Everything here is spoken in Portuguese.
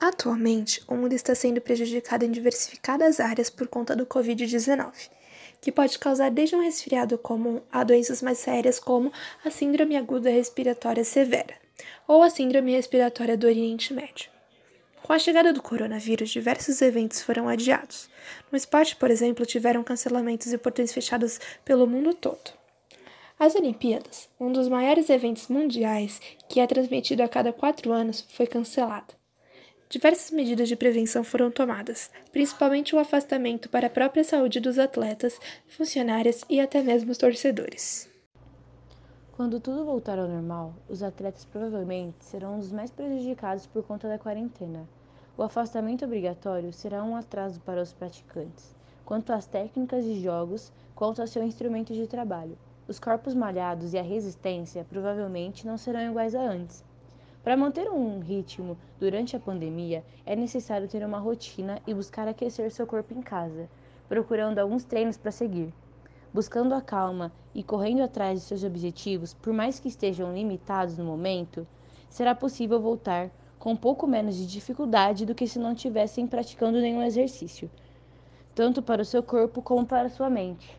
Atualmente, o mundo está sendo prejudicado em diversificadas áreas por conta do Covid-19, que pode causar desde um resfriado comum a doenças mais sérias como a Síndrome Aguda Respiratória Severa ou a Síndrome Respiratória do Oriente Médio. Com a chegada do coronavírus, diversos eventos foram adiados. No esporte, por exemplo, tiveram cancelamentos e portões fechados pelo mundo todo. As Olimpíadas, um dos maiores eventos mundiais que é transmitido a cada quatro anos, foi cancelado. Diversas medidas de prevenção foram tomadas, principalmente o afastamento para a própria saúde dos atletas, funcionários e até mesmo os torcedores. Quando tudo voltar ao normal, os atletas provavelmente serão os mais prejudicados por conta da quarentena. O afastamento obrigatório será um atraso para os praticantes, quanto às técnicas de jogos, quanto ao seu instrumento de trabalho. Os corpos malhados e a resistência provavelmente não serão iguais a antes, para manter um ritmo durante a pandemia, é necessário ter uma rotina e buscar aquecer seu corpo em casa, procurando alguns treinos para seguir. Buscando a calma e correndo atrás de seus objetivos, por mais que estejam limitados no momento, será possível voltar com um pouco menos de dificuldade do que se não tivessem praticando nenhum exercício, tanto para o seu corpo como para a sua mente.